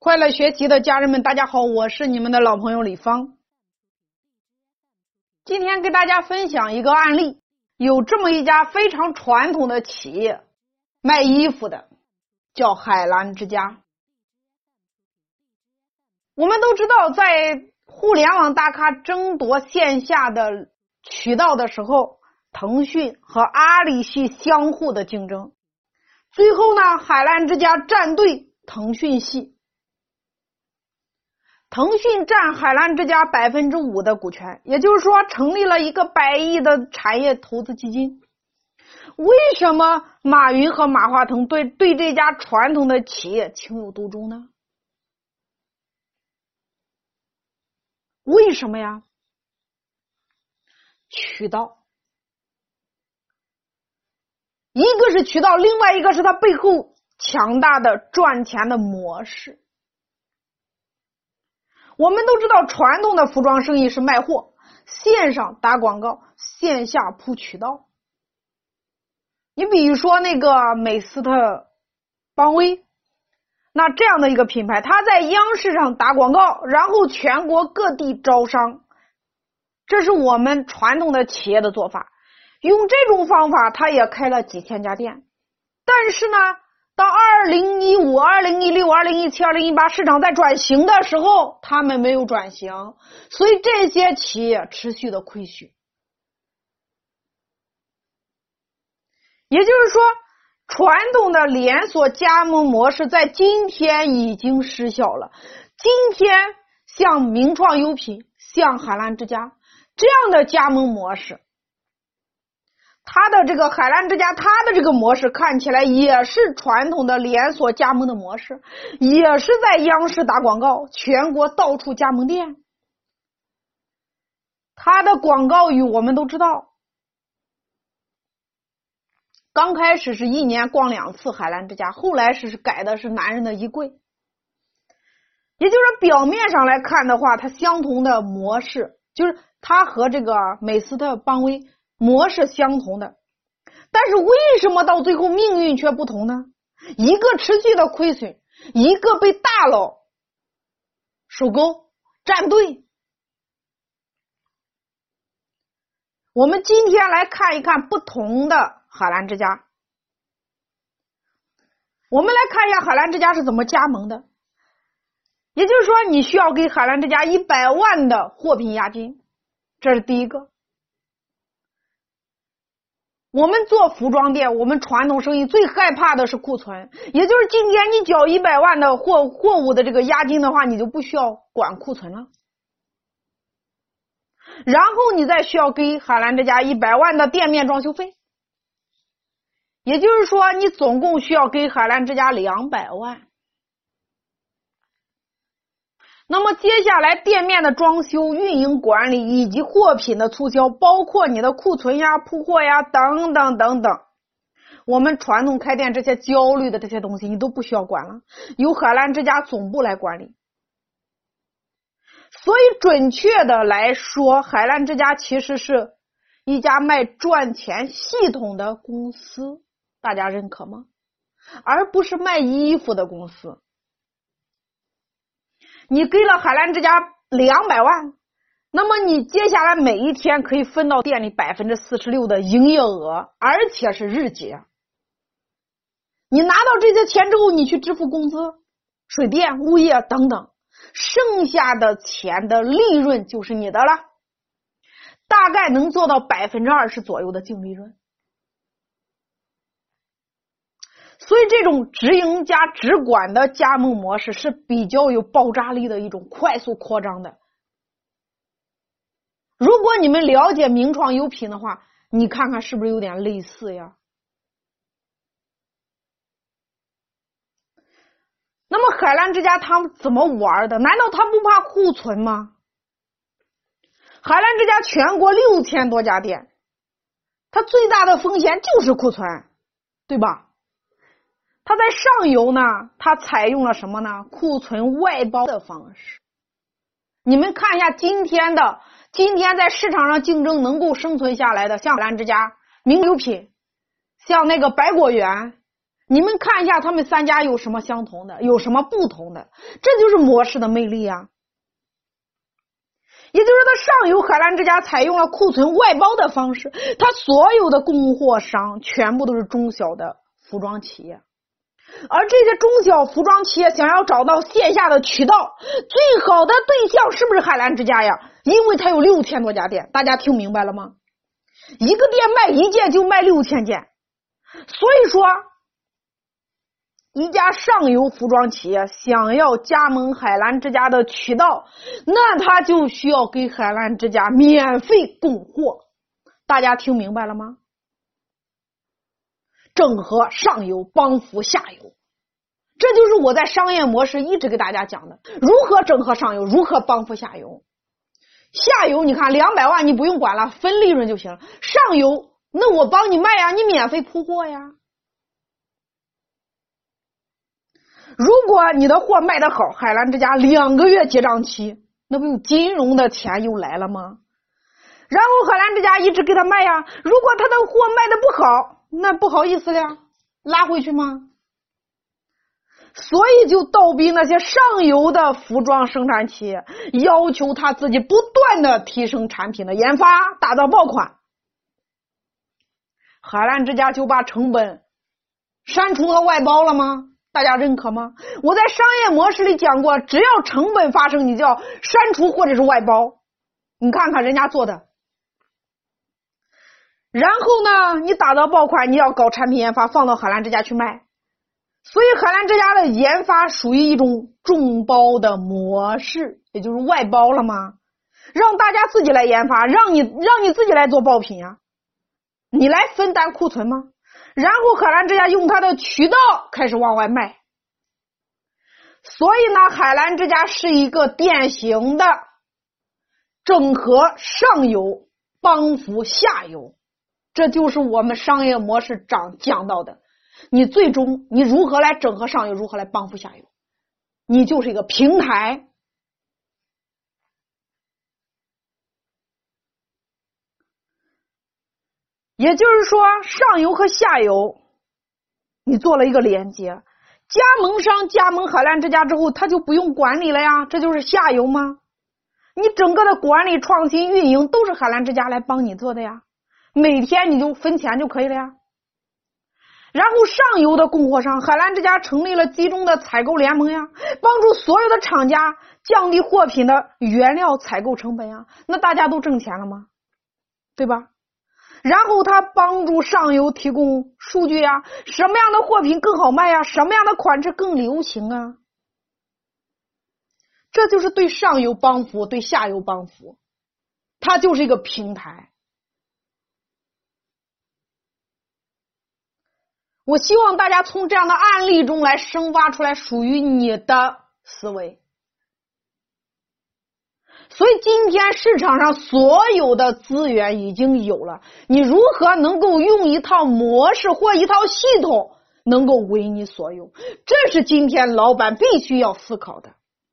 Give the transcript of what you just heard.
快乐学习的家人们，大家好，我是你们的老朋友李芳。今天给大家分享一个案例，有这么一家非常传统的企业，卖衣服的，叫海澜之家。我们都知道，在互联网大咖争夺线下的渠道的时候，腾讯和阿里系相互的竞争，最后呢，海澜之家站队腾讯系。腾讯占海澜之家百分之五的股权，也就是说，成立了一个百亿的产业投资基金。为什么马云和马化腾对对这家传统的企业情有独钟呢？为什么呀？渠道，一个是渠道，另外一个是它背后强大的赚钱的模式。我们都知道，传统的服装生意是卖货，线上打广告，线下铺渠道。你比如说那个美斯特邦威，那这样的一个品牌，它在央视上打广告，然后全国各地招商，这是我们传统的企业的做法。用这种方法，它也开了几千家店，但是呢。到二零一五、二零一六、二零一七、二零一八，市场在转型的时候，他们没有转型，所以这些企业持续的亏损。也就是说，传统的连锁加盟模式在今天已经失效了。今天，像名创优品、像海澜之家这样的加盟模式。它的这个海澜之家，它的这个模式看起来也是传统的连锁加盟的模式，也是在央视打广告，全国到处加盟店。它的广告语我们都知道，刚开始是一年逛两次海澜之家，后来是改的是男人的衣柜。也就是表面上来看的话，它相同的模式，就是它和这个美斯特邦威。模式相同的，但是为什么到最后命运却不同呢？一个持续的亏损，一个被大佬收购站队。我们今天来看一看不同的海澜之家。我们来看一下海澜之家是怎么加盟的。也就是说，你需要给海澜之家一百万的货品押金，这是第一个。我们做服装店，我们传统生意最害怕的是库存，也就是今天你交一百万的货货物的这个押金的话，你就不需要管库存了。然后你再需要给海澜之家一百万的店面装修费，也就是说，你总共需要给海澜之家两百万。那么接下来店面的装修、运营管理以及货品的促销，包括你的库存呀、铺货呀等等等等，我们传统开店这些焦虑的这些东西，你都不需要管了，由海澜之家总部来管理。所以准确的来说，海澜之家其实是一家卖赚钱系统的公司，大家认可吗？而不是卖衣服的公司。你给了海澜之家两百万，那么你接下来每一天可以分到店里百分之四十六的营业额，而且是日结。你拿到这些钱之后，你去支付工资、水电、物业等等，剩下的钱的利润就是你的了，大概能做到百分之二十左右的净利润。所以，这种直营加直管的加盟模式是比较有爆炸力的一种快速扩张的。如果你们了解名创优品的话，你看看是不是有点类似呀？那么，海澜之家他们怎么玩的？难道他不怕库存吗？海澜之家全国六千多家店，它最大的风险就是库存，对吧？它在上游呢，它采用了什么呢？库存外包的方式。你们看一下今天的，今天在市场上竞争能够生存下来的，像兰之家、名优品，像那个百果园，你们看一下，他们三家有什么相同的，有什么不同的？这就是模式的魅力啊！也就是它上游海澜之家采用了库存外包的方式，它所有的供货商全部都是中小的服装企业，而这些中小服装企业想要找到线下的渠道，最好的对象是不是海澜之家呀？因为它有六千多家店，大家听明白了吗？一个店卖一件就卖六千件，所以说。一家上游服装企业想要加盟海澜之家的渠道，那他就需要给海澜之家免费供货。大家听明白了吗？整合上游，帮扶下游，这就是我在商业模式一直给大家讲的：如何整合上游，如何帮扶下游。下游你看两百万你不用管了，分利润就行了。上游那我帮你卖呀，你免费铺货呀。如果你的货卖的好，海澜之家两个月结账期，那不有金融的钱又来了吗？然后海澜之家一直给他卖呀。如果他的货卖的不好，那不好意思了，拉回去吗？所以就倒逼那些上游的服装生产企业要求他自己不断的提升产品的研发，打造爆款。海澜之家就把成本删除和外包了吗？大家认可吗？我在商业模式里讲过，只要成本发生，你就要删除或者是外包。你看看人家做的，然后呢，你打造爆款，你要搞产品研发，放到海澜之家去卖。所以海澜之家的研发属于一种众包的模式，也就是外包了吗？让大家自己来研发，让你让你自己来做爆品呀，你来分担库存吗？然后海澜之家用它的渠道开始往外卖，所以呢，海澜之家是一个典型的整合上游帮扶下游，这就是我们商业模式讲讲到的。你最终你如何来整合上游，如何来帮扶下游，你就是一个平台。也就是说，上游和下游，你做了一个连接。加盟商加盟海澜之家之后，他就不用管理了呀，这就是下游吗？你整个的管理、创新、运营都是海澜之家来帮你做的呀，每天你就分钱就可以了呀。然后上游的供货商，海澜之家成立了集中的采购联盟呀，帮助所有的厂家降低货品的原料采购成本呀，那大家都挣钱了吗？对吧？然后他帮助上游提供数据呀，什么样的货品更好卖呀？什么样的款式更流行啊？这就是对上游帮扶，对下游帮扶，它就是一个平台。我希望大家从这样的案例中来生发出来属于你的思维。所以今天市场上所有的资源已经有了，你如何能够用一套模式或一套系统能够为你所用？这是今天老板必须要思考的。